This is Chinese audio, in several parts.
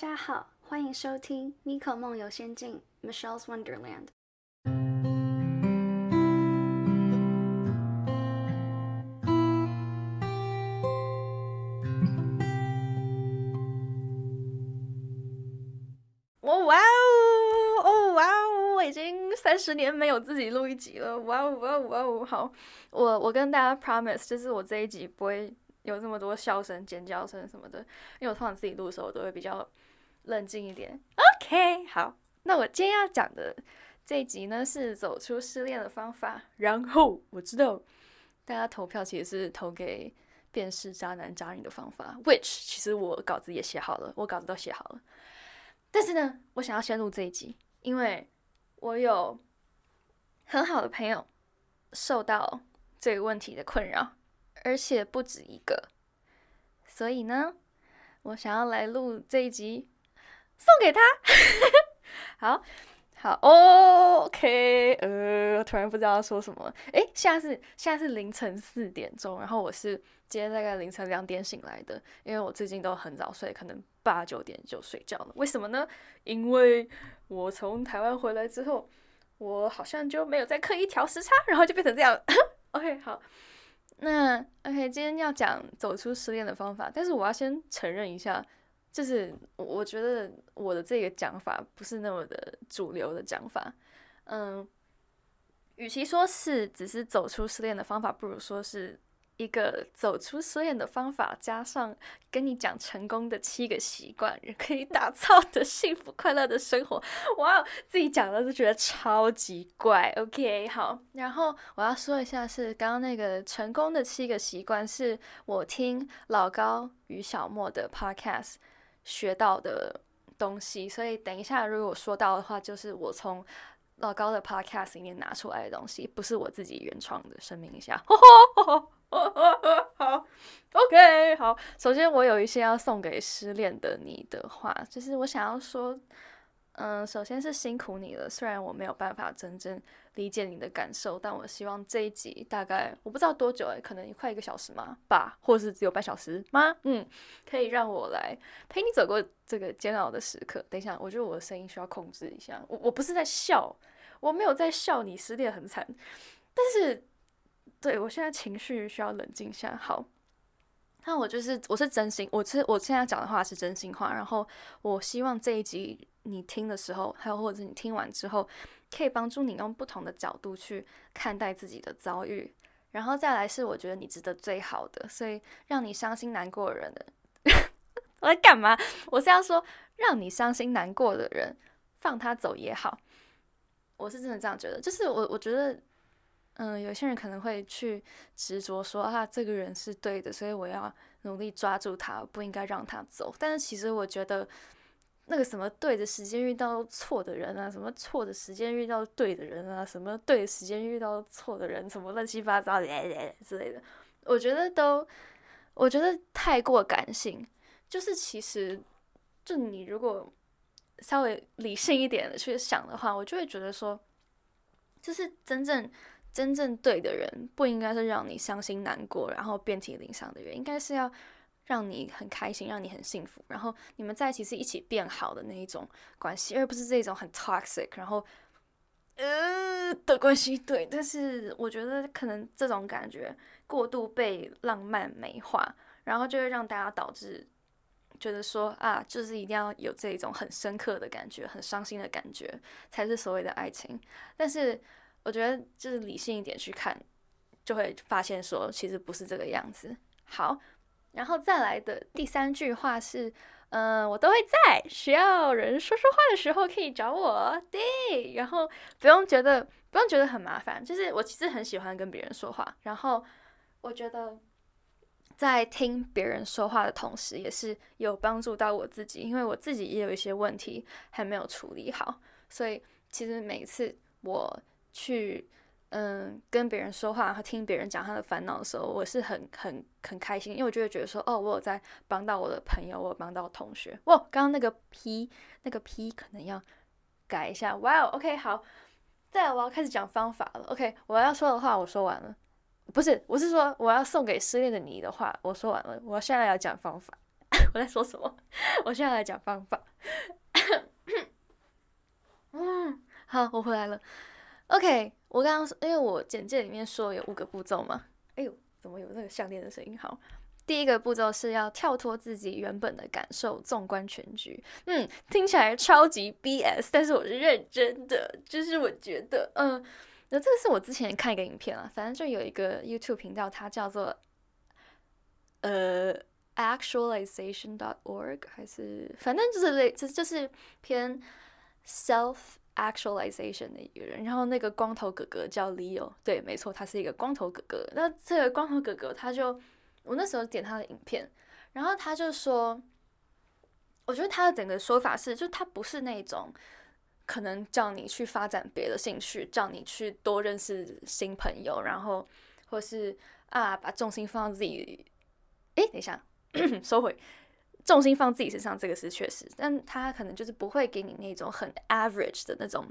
大家好，欢迎收听《妮可梦游仙境》（Michelle's Wonderland）。哦哇哦哦哇哦！我已经三十年没有自己录一集了，哇哦哇哦哇哦！好，我我跟大家 promise，就是我这一集不会有这么多笑声、尖叫声什么的，因为我通常自己录的时候都会比较冷静一点。OK，好，那我今天要讲的这一集呢是走出失恋的方法。然后我知道大家投票其实是投给辨识渣男渣女的方法，which 其实我稿子也写好了，我稿子都写好了。但是呢，我想要先录这一集，因为我有很好的朋友受到这个问题的困扰，而且不止一个，所以呢，我想要来录这一集，送给他。好好，OK，呃，突然不知道说什么。诶，现在是现在是凌晨四点钟，然后我是今天大概凌晨两点醒来的，因为我最近都很早睡，可能。八九点就睡觉了，为什么呢？因为我从台湾回来之后，我好像就没有再刻意调时差，然后就变成这样。OK，好，那 OK，今天要讲走出失恋的方法，但是我要先承认一下，就是我觉得我的这个讲法不是那么的主流的讲法。嗯，与其说是只是走出失恋的方法，不如说是。一个走出失恋的方法，加上跟你讲成功的七个习惯，可以打造的幸福快乐的生活。哇，自己讲了就觉得超级怪。OK，好，然后我要说一下，是刚刚那个成功的七个习惯，是我听老高与小莫的 Podcast 学到的东西。所以等一下如果说到的话，就是我从老高的 Podcast 里面拿出来的东西，不是我自己原创的，声明一下。好，OK，好。首先，我有一些要送给失恋的你的话，就是我想要说，嗯，首先是辛苦你了。虽然我没有办法真正理解你的感受，但我希望这一集大概我不知道多久诶，可能快一个小时吗？吧，或是只有半小时吗？嗯，可以让我来陪你走过这个煎熬的时刻。等一下，我觉得我的声音需要控制一下。我我不是在笑，我没有在笑你失恋很惨，但是。对我现在情绪需要冷静下。好，那我就是我是真心，我是我现在讲的话是真心话。然后我希望这一集你听的时候，还有或者你听完之后，可以帮助你用不同的角度去看待自己的遭遇。然后再来是我觉得你值得最好的，所以让你伤心难过的人，我在干嘛？我是要说让你伤心难过的人放他走也好。我是真的这样觉得，就是我我觉得。嗯，有些人可能会去执着说啊，这个人是对的，所以我要努力抓住他，不应该让他走。但是其实我觉得，那个什么对的时间遇到错的人啊，什么错的时间遇到对的人啊，什么对的时间遇到错的人，什么乱七八糟的 之类的，我觉得都，我觉得太过感性。就是其实，就你如果稍微理性一点的去想的话，我就会觉得说，就是真正。真正对的人不应该是让你伤心难过，然后遍体鳞伤的人，应该是要让你很开心，让你很幸福，然后你们在一起是一起变好的那一种关系，而不是这种很 toxic，然后呃的关系。对，但是我觉得可能这种感觉过度被浪漫美化，然后就会让大家导致觉得说啊，就是一定要有这种很深刻的感觉，很伤心的感觉才是所谓的爱情，但是。我觉得就是理性一点去看，就会发现说其实不是这个样子。好，然后再来的第三句话是，嗯，我都会在需要人说说话的时候可以找我。对，然后不用觉得不用觉得很麻烦，就是我其实很喜欢跟别人说话。然后我觉得在听别人说话的同时，也是有帮助到我自己，因为我自己也有一些问题还没有处理好，所以其实每次我。去嗯跟别人说话和听别人讲他的烦恼的时候，我是很很很开心，因为我就会觉得说，哦，我有在帮到我的朋友，我有帮到同学。哇，刚刚那个 P 那个 P 可能要改一下。哇，OK，好，再来我要开始讲方法了。OK，我要说的话我说完了，不是，我是说我要送给失恋的你的话我说完了，我现在要讲方法。我在说什么？我现在来讲方法。嗯，好，我回来了。OK，我刚刚因为我简介里面说有五个步骤嘛。哎呦，怎么有那个项链的声音？好，第一个步骤是要跳脱自己原本的感受，纵观全局。嗯，听起来超级 BS，但是我是认真的。就是我觉得，嗯，那这个是我之前看一个影片啊，反正就有一个 YouTube 频道，它叫做呃 Actualization.org，还是反正就是类，就就是偏 self。Actualization 的一个人，然后那个光头哥哥叫 Leo，对，没错，他是一个光头哥哥。那这个光头哥哥，他就我那时候点他的影片，然后他就说，我觉得他的整个说法是，就他不是那种可能叫你去发展别的兴趣，叫你去多认识新朋友，然后或是啊把重心放到自己，哎，等一下，收回。重心放自己身上，这个是确实，但他可能就是不会给你那种很 average 的那种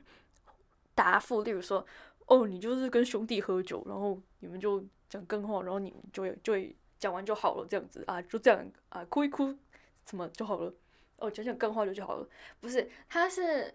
答复，例如说，哦，你就是跟兄弟喝酒，然后你们就讲更话，然后你们就就会讲完就好了，这样子啊，就这样啊，哭一哭，怎么就好了？哦，讲讲更话就就好了，不是，他是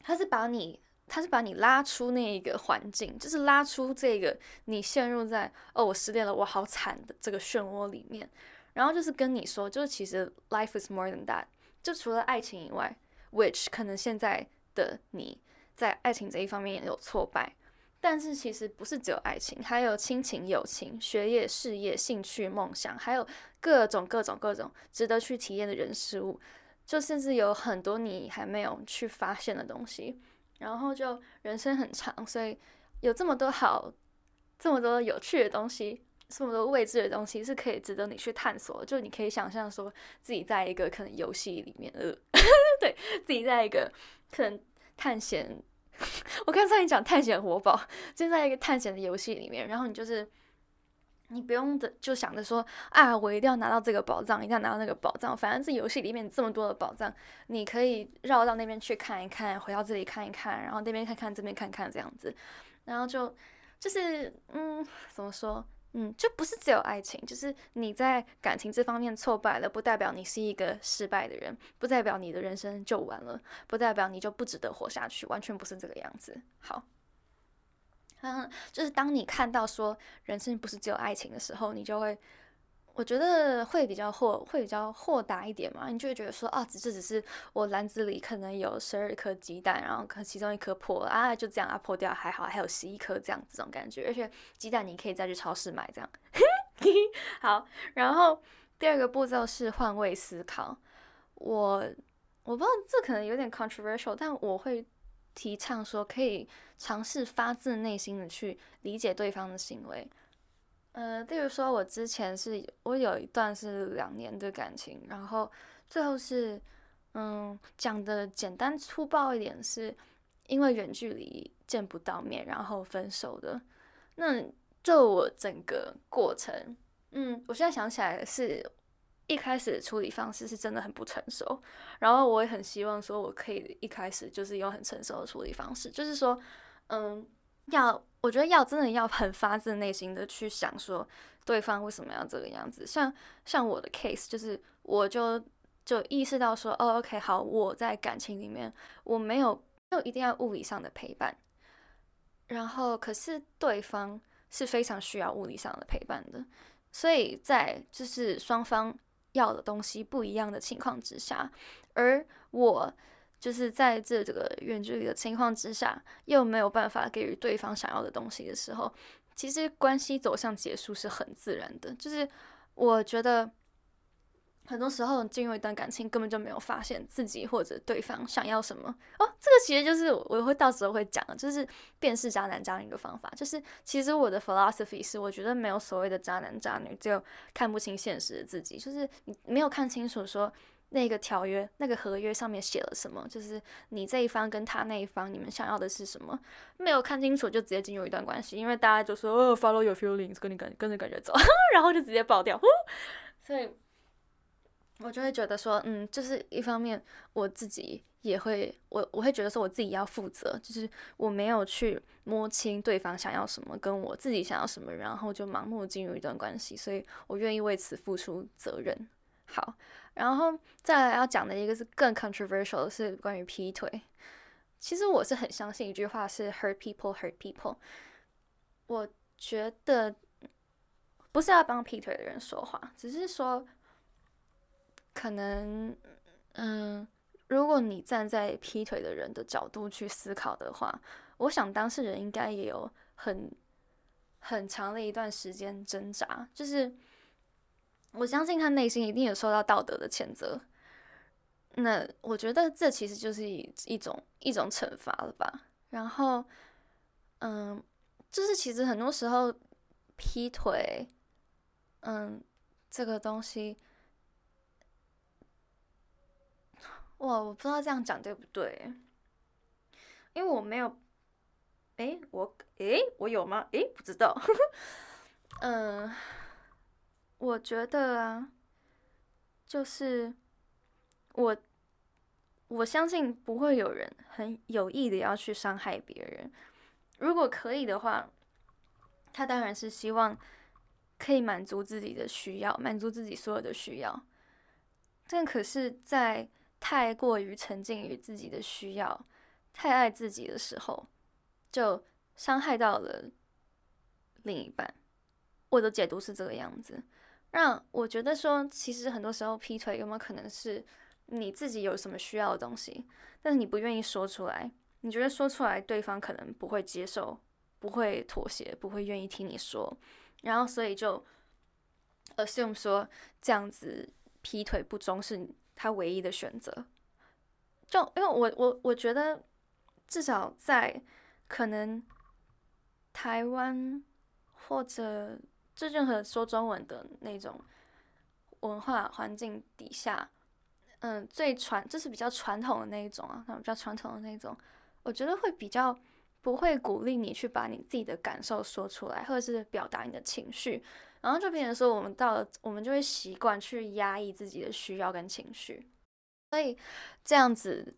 他是把你他是把你拉出那个环境，就是拉出这个你陷入在哦，我失恋了，我好惨的这个漩涡里面。然后就是跟你说，就是其实 life is more than that，就除了爱情以外，which 可能现在的你在爱情这一方面也有挫败，但是其实不是只有爱情，还有亲情、友情、学业、事业、兴趣、梦想，还有各种各种各种值得去体验的人事物，就甚至有很多你还没有去发现的东西。然后就人生很长，所以有这么多好、这么多有趣的东西。这么多未知的东西是可以值得你去探索，就你可以想象说自己在一个可能游戏里面，呃，对自己在一个可能探险，我刚才你讲探险活宝，就在一个探险的游戏里面，然后你就是你不用的就想着说啊，我一定要拿到这个宝藏，一定要拿到那个宝藏，反正这游戏里面这么多的宝藏，你可以绕到那边去看一看，回到这里看一看，然后那边看看，这边看看这样子，然后就就是嗯，怎么说？嗯，就不是只有爱情，就是你在感情这方面挫败了，不代表你是一个失败的人，不代表你的人生就完了，不代表你就不值得活下去，完全不是这个样子。好，嗯，就是当你看到说人生不是只有爱情的时候，你就会。我觉得会比较豁，会比较豁达一点嘛。你就会觉得说，啊，这只是我篮子里可能有十二颗鸡蛋，然后可其中一颗破了啊，就这样啊破掉还好，还有十一颗这样这种感觉。而且鸡蛋你可以再去超市买这样。好，然后第二个步骤是换位思考。我我不知道这可能有点 controversial，但我会提倡说，可以尝试发自内心的去理解对方的行为。呃，例如说，我之前是我有一段是两年的感情，然后最后是，嗯，讲的简单粗暴一点，是因为远距离见不到面，然后分手的。那就我整个过程，嗯，我现在想起来是一开始处理方式是真的很不成熟，然后我也很希望说我可以一开始就是用很成熟的处理方式，就是说，嗯。要，我觉得要真的要很发自内心的去想说，对方为什么要这个样子。像像我的 case，就是我就就意识到说，哦，OK，好，我在感情里面我没有没有一定要物理上的陪伴，然后可是对方是非常需要物理上的陪伴的，所以在就是双方要的东西不一样的情况之下，而我。就是在这这个远距离的情况之下，又没有办法给予对方想要的东西的时候，其实关系走向结束是很自然的。就是我觉得很多时候进入一段感情，根本就没有发现自己或者对方想要什么哦。这个其实就是我会到时候会讲，就是辨识渣男渣女的方法。就是其实我的 philosophy 是，我觉得没有所谓的渣男渣女，只有看不清现实的自己。就是你没有看清楚说。那个条约、那个合约上面写了什么？就是你这一方跟他那一方，你们想要的是什么？没有看清楚就直接进入一段关系，因为大家就说哦，follow your feelings，跟你感跟着感觉走，然后就直接爆掉。所以，我就会觉得说，嗯，就是一方面我自己也会，我我会觉得说我自己要负责，就是我没有去摸清对方想要什么，跟我自己想要什么，然后就盲目进入一段关系，所以我愿意为此付出责任。好，然后再来要讲的一个是更 controversial 是关于劈腿。其实我是很相信一句话是 hurt people hurt people。我觉得不是要帮劈腿的人说话，只是说可能，嗯，如果你站在劈腿的人的角度去思考的话，我想当事人应该也有很很长的一段时间挣扎，就是我相信他内心一定有受到道德的谴责。那我觉得这其实就是一一种一种惩罚了吧。然后，嗯，就是其实很多时候劈腿，嗯，这个东西，哇，我不知道这样讲对不对，因为我没有，诶，我，诶，我有吗？诶，不知道。嗯，我觉得啊，就是。我我相信不会有人很有意的要去伤害别人。如果可以的话，他当然是希望可以满足自己的需要，满足自己所有的需要。但可是，在太过于沉浸于自己的需要、太爱自己的时候，就伤害到了另一半。我的解读是这个样子，让我觉得说，其实很多时候劈腿有没有可能是？你自己有什么需要的东西，但是你不愿意说出来，你觉得说出来对方可能不会接受，不会妥协，不会愿意听你说，然后所以就 assume 说这样子劈腿不忠是他唯一的选择。就因为我我我觉得至少在可能台湾或者这任何说中文的那种文化环境底下。嗯，最传就是比较传统的那一种啊，那比较传统的那种，我觉得会比较不会鼓励你去把你自己的感受说出来，或者是表达你的情绪，然后就变成说我们到了，我们就会习惯去压抑自己的需要跟情绪，所以这样子，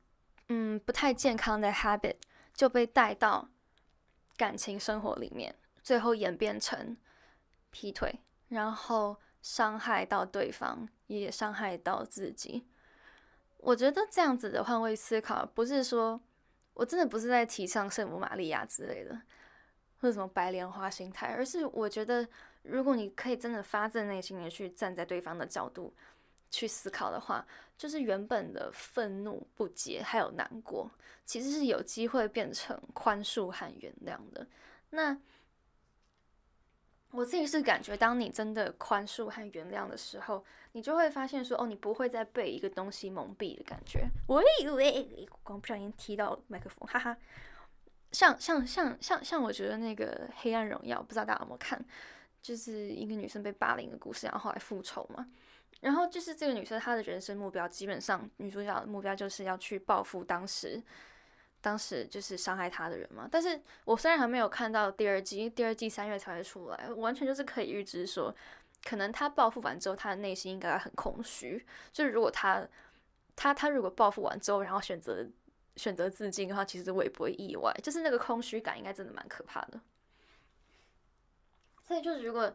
嗯，不太健康的 habit 就被带到感情生活里面，最后演变成劈腿，然后伤害到对方，也伤害到自己。我觉得这样子的换位思考，不是说我真的不是在提倡圣母玛利亚之类的，或者什么白莲花心态，而是我觉得，如果你可以真的发自内心的去站在对方的角度去思考的话，就是原本的愤怒、不解还有难过，其实是有机会变成宽恕和原谅的。那我自己是感觉，当你真的宽恕和原谅的时候，你就会发现说，哦，你不会再被一个东西蒙蔽的感觉。我以为刚不小心踢到麦克风，哈哈。像像像像像，我觉得那个《黑暗荣耀》，不知道大家有没有看，就是一个女生被霸凌的故事，然后后来复仇嘛。然后就是这个女生她的人生目标，基本上女主角的目标就是要去报复当时。当时就是伤害他的人嘛，但是我虽然还没有看到第二季，第二季三月才会出来，完全就是可以预知说，可能他报复完之后，他的内心应该很空虚。就是如果他，他他如果报复完之后，然后选择选择自尽的话，其实我也不会意外。就是那个空虚感，应该真的蛮可怕的。所以就是如果，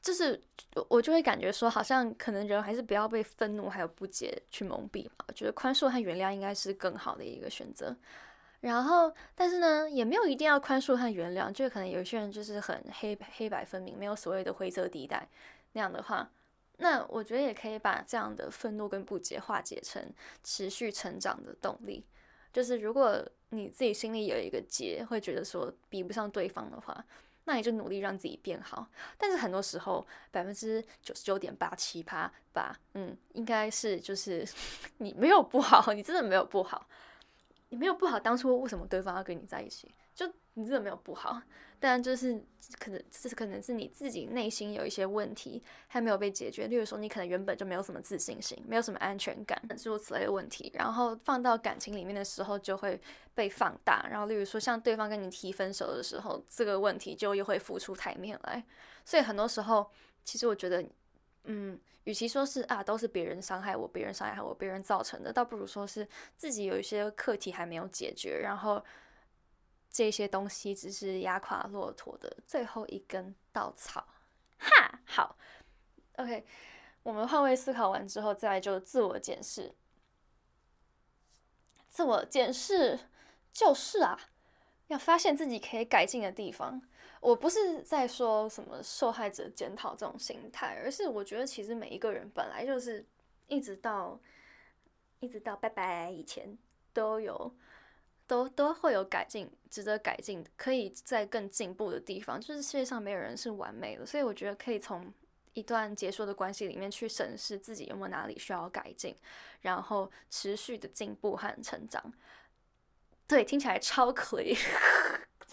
就是我就会感觉说，好像可能人还是不要被愤怒还有不解去蒙蔽嘛。我觉得宽恕和原谅应该是更好的一个选择。然后，但是呢，也没有一定要宽恕和原谅，就可能有些人就是很黑黑白分明，没有所谓的灰色地带那样的话，那我觉得也可以把这样的愤怒跟不解化解成持续成长的动力。就是如果你自己心里有一个结，会觉得说比不上对方的话，那你就努力让自己变好。但是很多时候，百分之九十九点八七八吧，嗯，应该是就是 你没有不好，你真的没有不好。你没有不好，当初为什么对方要跟你在一起？就你真的没有不好，但就是可能这是可能是你自己内心有一些问题还没有被解决。例如说，你可能原本就没有什么自信心，没有什么安全感，诸如此类的问题，然后放到感情里面的时候就会被放大。然后，例如说，像对方跟你提分手的时候，这个问题就又会浮出台面来。所以很多时候，其实我觉得，嗯。与其说是啊，都是别人伤害我，别人伤害我，别人造成的，倒不如说是自己有一些课题还没有解决，然后这些东西只是压垮骆驼的最后一根稻草。哈，好，OK，我们换位思考完之后，再来就自我检视。自我检视就是啊，要发现自己可以改进的地方。我不是在说什么受害者检讨这种心态，而是我觉得其实每一个人本来就是一直到一直到拜拜以前都有都都会有改进，值得改进，可以在更进步的地方。就是世界上没有人是完美的，所以我觉得可以从。一段结束的关系里面去审视自己有没有哪里需要改进，然后持续的进步和成长。对，听起来超可以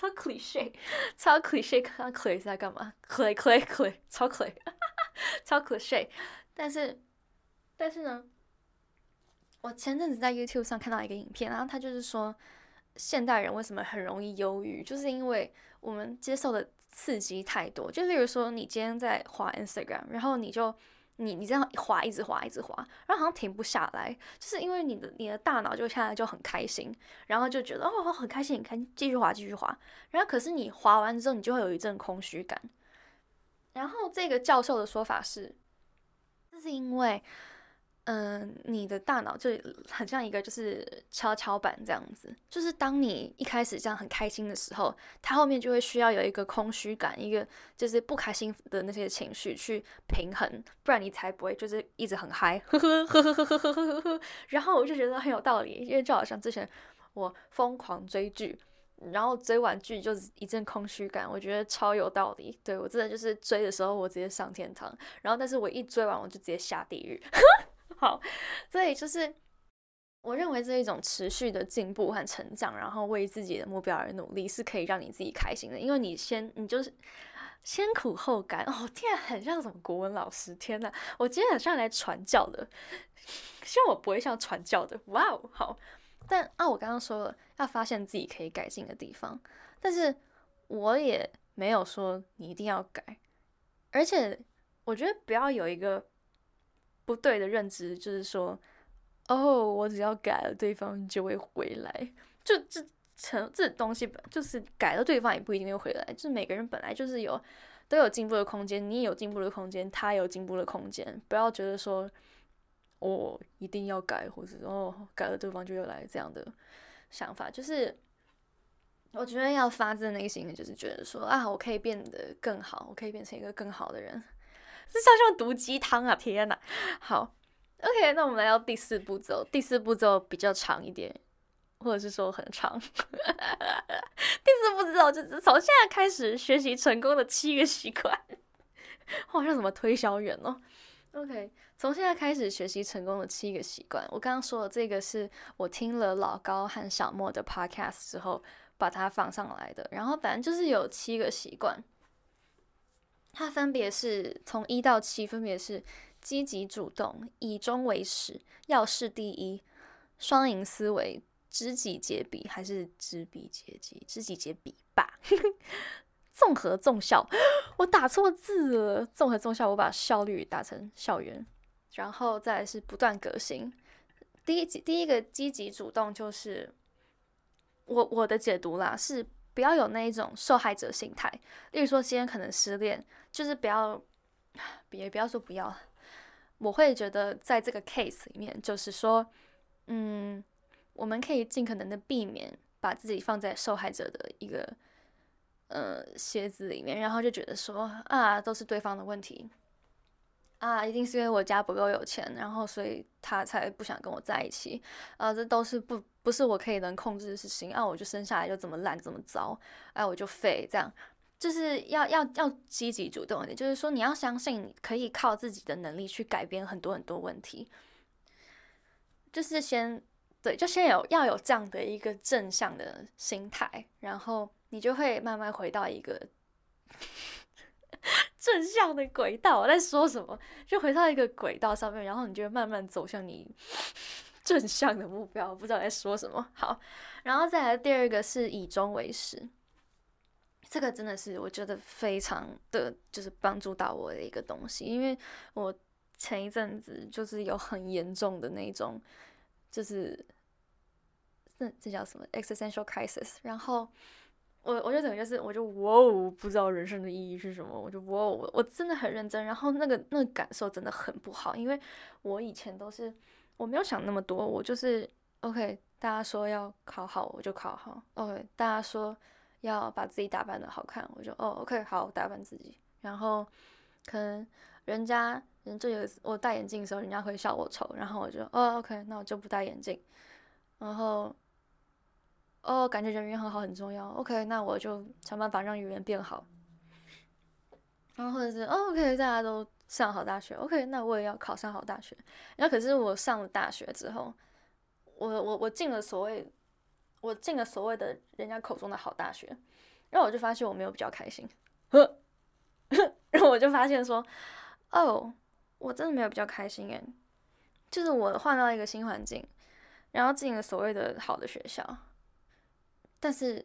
超 cliche，超 cliche，看 cliche 在干嘛？cliche，cliche，超 cliche，超 cliche。但是，但是呢，我前阵子在 YouTube 上看到一个影片，然后他就是说，现代人为什么很容易忧郁，就是因为我们接受的。刺激太多，就例如说，你今天在滑 Instagram，然后你就你你这样滑，一直滑，一直滑，然后好像停不下来，就是因为你的你的大脑就现在就很开心，然后就觉得哦很开心，你看继续滑，继续滑，然后可是你滑完之后，你就会有一阵空虚感。然后这个教授的说法是，这是因为。嗯，你的大脑就很像一个就是跷跷板这样子，就是当你一开始这样很开心的时候，它后面就会需要有一个空虚感，一个就是不开心的那些情绪去平衡，不然你才不会就是一直很嗨，呵呵呵呵呵呵呵呵呵。然后我就觉得很有道理，因为就好像之前我疯狂追剧，然后追完剧就是一阵空虚感，我觉得超有道理。对我真的就是追的时候我直接上天堂，然后但是我一追完我就直接下地狱。好，所以就是我认为这一种持续的进步和成长，然后为自己的目标而努力，是可以让你自己开心的。因为你先，你就是先苦后甘。哦，天，很像什么国文老师？天呐，我今天很像来传教的，希望我不会像传教的。哇哦，好。但啊，我刚刚说了要发现自己可以改进的地方，但是我也没有说你一定要改，而且我觉得不要有一个。不对的认知就是说，哦，我只要改了，对方就会回来。就这成这东西本，就是改了，对方也不一定会回来。就是每个人本来就是有都有进步的空间，你也有进步的空间，他有进步的空间。不要觉得说，我一定要改，或者哦改了对方就又来这样的想法。就是我觉得要发自内心的，就是觉得说啊，我可以变得更好，我可以变成一个更好的人。这像像毒鸡汤啊！天哪，好，OK，那我们来到第四步骤。第四步骤比较长一点，或者是说很长。第四步骤就是从现在开始学习成功的七个习惯。好像什么推销员哦。OK，从现在开始学习成功的七个习惯。我刚刚说的这个是我听了老高和小莫的 Podcast 之后把它放上来的。然后反正就是有七个习惯。它分别是从一到七，分别是积极主动、以终为始、要事第一、双赢思维、知己解彼还是知彼解己？知己解彼吧。综合纵效，我打错字了。综合纵效，我把效率打成校园。然后再是不断革新。第一集第一个积极主动就是我我的解读啦，是不要有那一种受害者心态。例如说今天可能失恋。就是不要，别不要说不要，我会觉得在这个 case 里面，就是说，嗯，我们可以尽可能的避免把自己放在受害者的一个呃鞋子里面，然后就觉得说啊，都是对方的问题，啊，一定是因为我家不够有钱，然后所以他才不想跟我在一起，啊，这都是不不是我可以能控制的事情，啊，我就生下来就这么烂这么糟，哎，我就废这样。就是要要要积极主动一点，就是说你要相信可以靠自己的能力去改变很多很多问题。就是先对，就先有要有这样的一个正向的心态，然后你就会慢慢回到一个正向的轨道。我在说什么？就回到一个轨道上面，然后你就会慢慢走向你 正向的目标。不知道在说什么。好，然后再来第二个是以终为始。这个真的是我觉得非常的就是帮助到我的一个东西，因为我前一阵子就是有很严重的那种，就是这这叫什么 existential crisis，然后我我就等于就是我就哇哦，不知道人生的意义是什么，我就哇哦，我我真的很认真，然后那个那个感受真的很不好，因为我以前都是我没有想那么多，我就是 OK，大家说要考好我就考好，OK，大家说要把自己打扮的好看，我就哦 OK 好打扮自己，然后可能人家人就有我戴眼镜的时候，人家会笑我丑，然后我就哦 OK，那我就不戴眼镜，然后。哦，感觉人缘很好很重要。OK，那我就想办法让语言变好。然后或者是哦 OK，大家都上好大学。OK，那我也要考上好大学。然后可是我上了大学之后，我我我进了所谓我进了所谓的人家口中的好大学，然后我就发现我没有比较开心。呵，然后我就发现说，哦，我真的没有比较开心诶，就是我换到一个新环境，然后进了所谓的好的学校。但是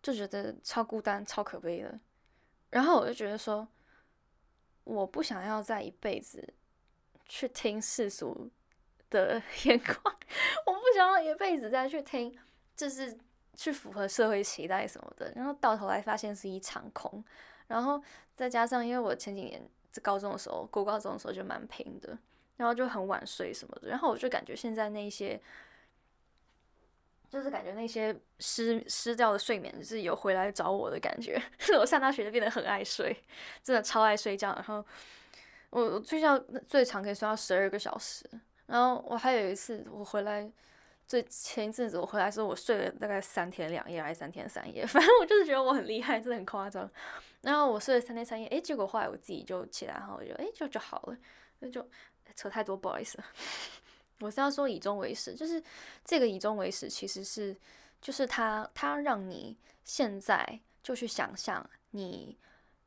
就觉得超孤单、超可悲的，然后我就觉得说，我不想要再一辈子去听世俗的 眼光，我不想要一辈子再去听，就是去符合社会期待什么的，然后到头来发现是一场空。然后再加上，因为我前几年在高中的时候，过高中的时候就蛮拼的，然后就很晚睡什么的，然后我就感觉现在那些。就是感觉那些失失掉的睡眠是有回来找我的感觉。我上大学就变得很爱睡，真的超爱睡觉。然后我我睡觉最长可以睡到十二个小时。然后我还有一次我回来，最前一阵子我回来时候，我睡了大概三天两夜还是三天三夜，反正我就是觉得我很厉害，真的很夸张。然后我睡了三天三夜，诶，结果后来我自己就起来，然后我就诶，就就好了，那就扯太多，不好意思。我是要说以终为始，就是这个以终为始，其实是就是他他让你现在就去想象你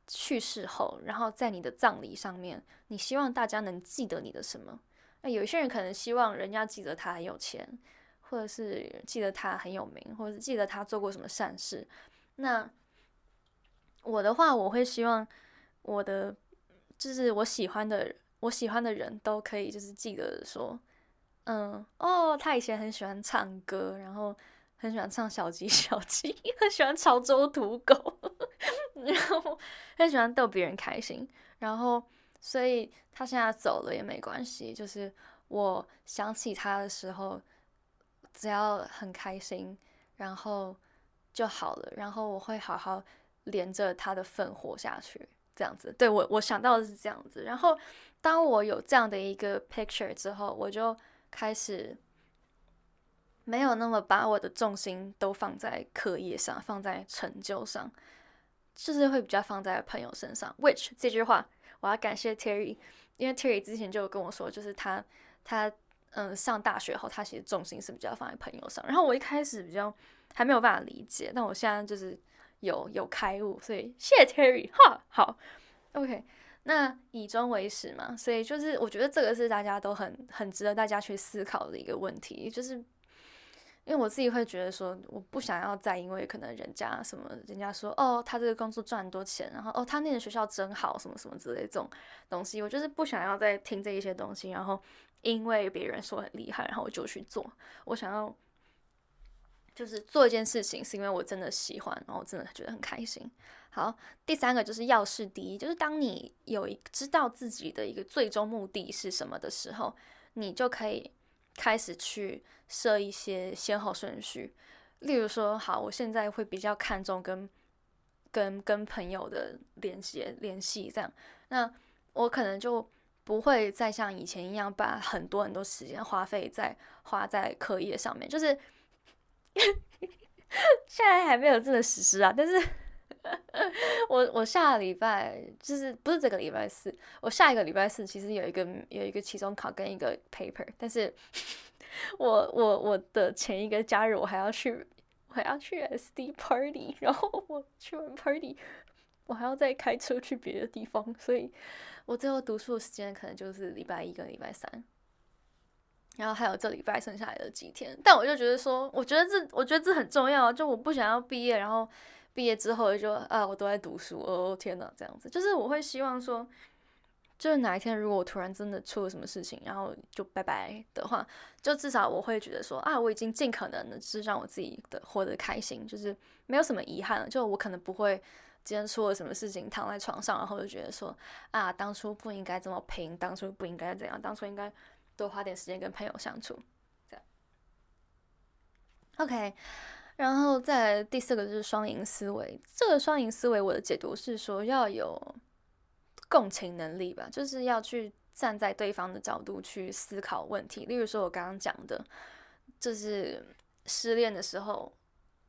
去世后，然后在你的葬礼上面，你希望大家能记得你的什么？那有些人可能希望人家记得他很有钱，或者是记得他很有名，或者是记得他做过什么善事。那我的话，我会希望我的就是我喜欢的我喜欢的人都可以就是记得说。嗯哦，他以前很喜欢唱歌，然后很喜欢唱小鸡 小鸡，很喜欢潮州土狗，然后很喜欢逗别人开心，然后所以他现在走了也没关系，就是我想起他的时候，只要很开心，然后就好了，然后我会好好连着他的份活下去，这样子。对我我想到的是这样子，然后当我有这样的一个 picture 之后，我就。开始没有那么把我的重心都放在课业上，放在成就上，就是会比较放在朋友身上。Which 这句话我要感谢 Terry，因为 Terry 之前就跟我说，就是他他嗯上大学后，他其实重心是比较放在朋友上。然后我一开始比较还没有办法理解，但我现在就是有有开悟，所以谢谢 Terry 哈。好，OK。那以终为始嘛，所以就是我觉得这个是大家都很很值得大家去思考的一个问题，就是因为我自己会觉得说，我不想要再因为可能人家什么，人家说哦，他这个工作赚很多钱，然后哦，他那个学校真好，什么什么之类这种东西，我就是不想要再听这一些东西，然后因为别人说很厉害，然后我就去做，我想要就是做一件事情，是因为我真的喜欢，然后我真的觉得很开心。好，第三个就是要事第一，就是当你有一知道自己的一个最终目的是什么的时候，你就可以开始去设一些先后顺序。例如说，好，我现在会比较看重跟跟跟朋友的联系联系，这样，那我可能就不会再像以前一样把很多很多时间花费在花在课业上面。就是 现在还没有真的实施啊，但是。我我下礼拜就是不是这个礼拜四，我下一个礼拜四其实有一个有一个期中考跟一个 paper，但是 我我我的前一个假日我还要去我还要去 SD party，然后我去完 party，我还要再开车去别的地方，所以我最后读书的时间可能就是礼拜一跟礼拜三，然后还有这礼拜剩下来的几天，但我就觉得说，我觉得这我觉得这很重要，就我不想要毕业，然后。毕业之后就啊，我都在读书哦，天哪，这样子就是我会希望说，就是哪一天如果我突然真的出了什么事情，然后就拜拜的话，就至少我会觉得说啊，我已经尽可能的是让我自己的活得开心，就是没有什么遗憾了。就我可能不会今天出了什么事情躺在床上，然后就觉得说啊，当初不应该这么拼，当初不应该怎样，当初应该多花点时间跟朋友相处。这样，OK。然后再来第四个就是双赢思维，这个双赢思维我的解读是说要有共情能力吧，就是要去站在对方的角度去思考问题。例如说，我刚刚讲的，就是失恋的时候，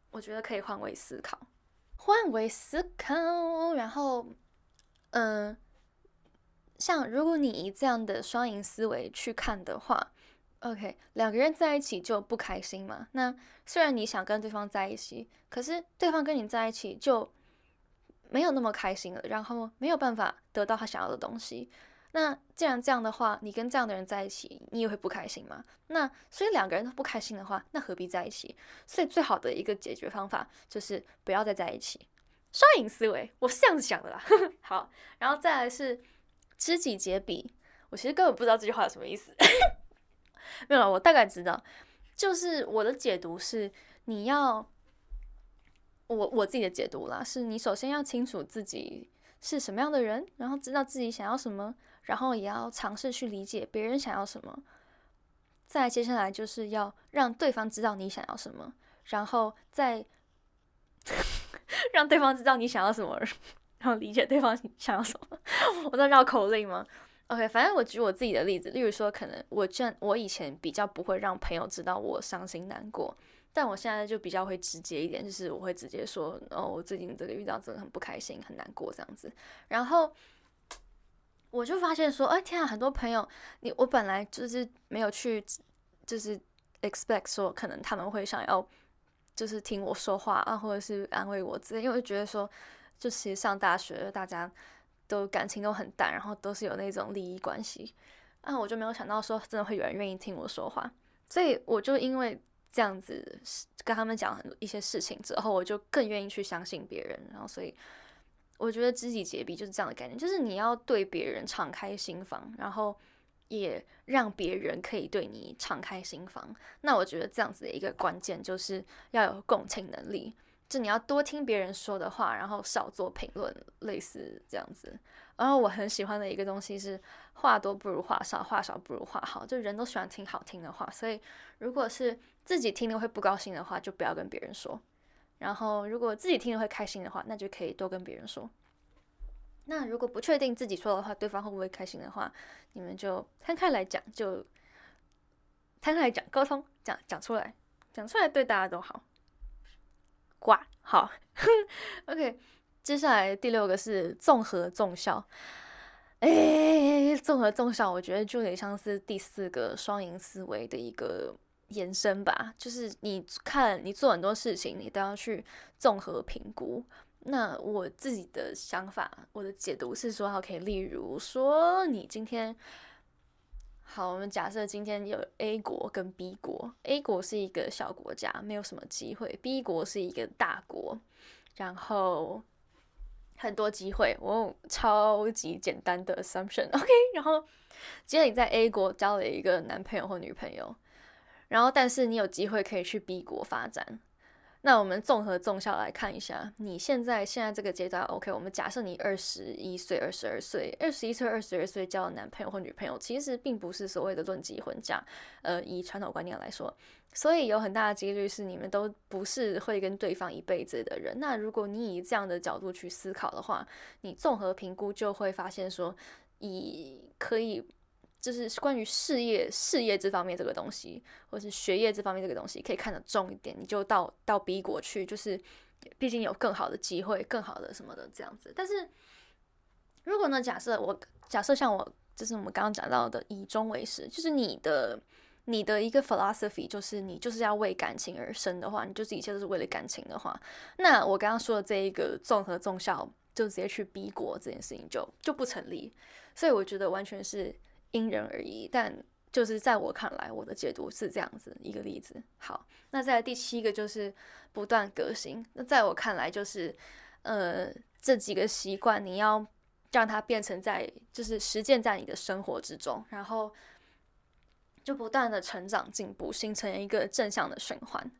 我觉得可以换位思考，换位思考。然后，嗯，像如果你以这样的双赢思维去看的话。OK，两个人在一起就不开心嘛？那虽然你想跟对方在一起，可是对方跟你在一起就没有那么开心了，然后没有办法得到他想要的东西。那既然这样的话，你跟这样的人在一起，你也会不开心吗？那所以两个人都不开心的话，那何必在一起？所以最好的一个解决方法就是不要再在一起。双赢思维，我是这样子想的啦。好，然后再来是知己解彼，我其实根本不知道这句话有什么意思。没有，我大概知道，就是我的解读是，你要我我自己的解读啦，是你首先要清楚自己是什么样的人，然后知道自己想要什么，然后也要尝试去理解别人想要什么，再接下来就是要让对方知道你想要什么，然后再 让对方知道你想要什么，然后理解对方想要什么，我在绕口令吗？？OK，反正我举我自己的例子，例如说，可能我这我以前比较不会让朋友知道我伤心难过，但我现在就比较会直接一点，就是我会直接说，哦，我最近这个遇到真的很不开心，很难过这样子。然后我就发现说，哎天啊，很多朋友，你我本来就是没有去，就是 expect 说可能他们会想要就是听我说话啊，或者是安慰我之类，因为我觉得说，就其实上大学大家。都感情都很淡，然后都是有那种利益关系，啊，我就没有想到说真的会有人愿意听我说话，所以我就因为这样子跟他们讲很多一些事情之后，我就更愿意去相信别人，然后所以我觉得知己解彼就是这样的概念，就是你要对别人敞开心房，然后也让别人可以对你敞开心房。那我觉得这样子的一个关键就是要有共情能力。是你要多听别人说的话，然后少做评论，类似这样子。然后我很喜欢的一个东西是话多不如话少，话少不如话好。就人都喜欢听好听的话，所以如果是自己听了会不高兴的话，就不要跟别人说。然后如果自己听了会开心的话，那就可以多跟别人说。那如果不确定自己说的话对方会不会开心的话，你们就摊开来讲，就摊开来讲，沟通讲讲出来，讲出来对大家都好。挂好，OK。接下来第六个是综合重效，哎，综合重效，我觉得就有点像是第四个双赢思维的一个延伸吧。就是你看，你做很多事情，你都要去综合评估。那我自己的想法，我的解读是说，OK，例如说，你今天。好，我们假设今天有 A 国跟 B 国，A 国是一个小国家，没有什么机会；B 国是一个大国，然后很多机会。我超级简单的 assumption，OK。然后今天你在 A 国交了一个男朋友或女朋友，然后但是你有机会可以去 B 国发展。那我们综合综效来看一下，你现在现在这个阶段，OK？我们假设你二十一岁、二十二岁、二十一岁、二十二岁交男朋友或女朋友，其实并不是所谓的论及婚嫁，呃，以传统观念来说，所以有很大的几率是你们都不是会跟对方一辈子的人。那如果你以这样的角度去思考的话，你综合评估就会发现说，以可以。就是关于事业、事业这方面这个东西，或是学业这方面这个东西，可以看得重一点，你就到到 B 国去，就是毕竟有更好的机会、更好的什么的这样子。但是如果呢，假设我假设像我，就是我们刚刚讲到的以终为始，就是你的你的一个 philosophy，就是你就是要为感情而生的话，你就是一切都是为了感情的话，那我刚刚说的这一个综合综效，就直接去 B 国这件事情就就不成立。所以我觉得完全是。因人而异，但就是在我看来，我的解读是这样子一个例子。好，那在第七个就是不断革新。那在我看来，就是呃这几个习惯，你要让它变成在就是实践在你的生活之中，然后就不断的成长进步，形成一个正向的循环。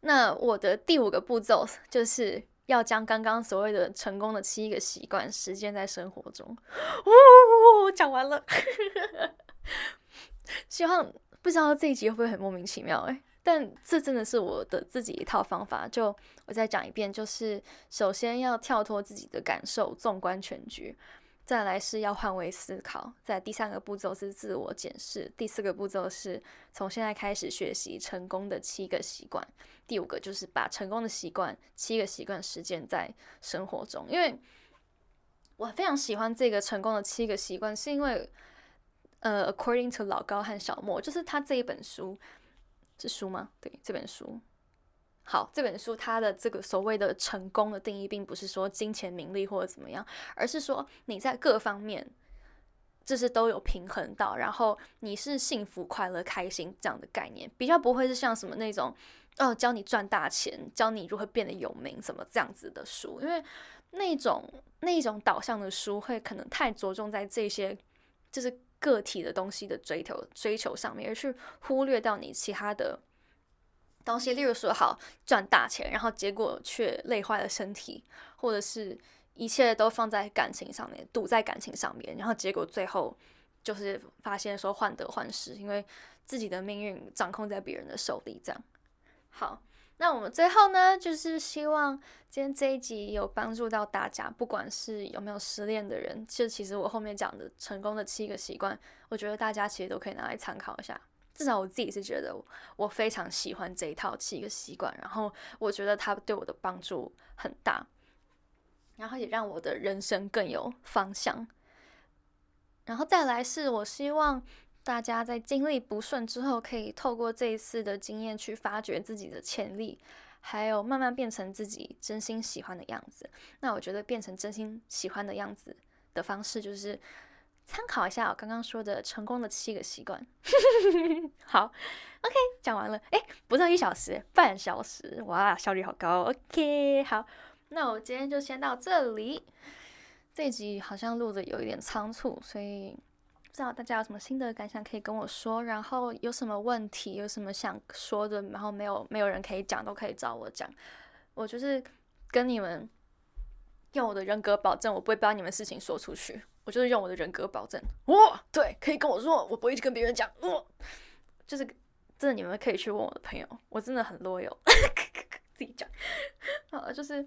那我的第五个步骤 就是要将刚刚所谓的成功的七个习惯实践在生活中。哦，讲完了，希望不知道这一集会不会很莫名其妙诶，但这真的是我的自己一套方法。就我再讲一遍，就是首先要跳脱自己的感受，纵观全局。再来是要换位思考，在第三个步骤是自我检视，第四个步骤是从现在开始学习成功的七个习惯，第五个就是把成功的习惯七个习惯实践在生活中。因为我非常喜欢这个成功的七个习惯，是因为呃，according to 老高和小莫，就是他这一本书是书吗？对，这本书。好，这本书它的这个所谓的成功的定义，并不是说金钱、名利或者怎么样，而是说你在各方面就是都有平衡到，然后你是幸福、快乐、开心这样的概念，比较不会是像什么那种哦教你赚大钱、教你如何变得有名什么这样子的书，因为那种那种导向的书会可能太着重在这些就是个体的东西的追求追求上面，而去忽略到你其他的。东西，例如说好赚大钱，然后结果却累坏了身体，或者是一切都放在感情上面，赌在感情上面，然后结果最后就是发现说患得患失，因为自己的命运掌控在别人的手里。这样好，那我们最后呢，就是希望今天这一集有帮助到大家，不管是有没有失恋的人，就其实我后面讲的成功的七个习惯，我觉得大家其实都可以拿来参考一下。至少我自己是觉得我非常喜欢这一套七个习惯，然后我觉得它对我的帮助很大，然后也让我的人生更有方向。然后再来是我希望大家在经历不顺之后，可以透过这一次的经验去发掘自己的潜力，还有慢慢变成自己真心喜欢的样子。那我觉得变成真心喜欢的样子的方式就是。参考一下我刚刚说的成功的七个习惯。好，OK，讲完了。哎，不到一小时，半小时，哇，效率好高。OK，好，那我今天就先到这里。这集好像录的有一点仓促，所以不知道大家有什么心得感想可以跟我说。然后有什么问题，有什么想说的，然后没有没有人可以讲，都可以找我讲。我就是跟你们用我的人格保证，我不会把你们事情说出去。我就是用我的人格保证，我，对，可以跟我说，我不会去跟别人讲，我，就是真的，你们可以去问我的朋友，我真的很 loyal，自己讲，好，就是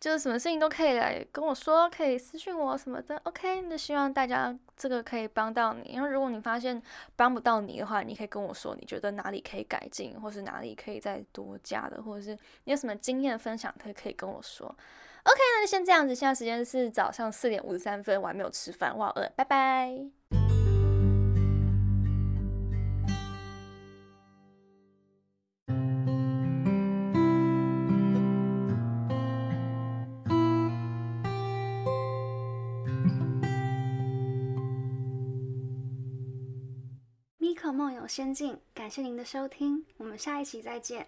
就是什么事情都可以来跟我说，可以私信我什么的，OK，那希望大家这个可以帮到你，因为如果你发现帮不到你的话，你可以跟我说，你觉得哪里可以改进，或是哪里可以再多加的，或者是你有什么经验分享，可以可以跟我说。OK，那就先这样子。现在时间是早上四点五十三分，我还没有吃饭，我好饿，拜拜。米可梦游仙境，感谢您的收听，我们下一期再见。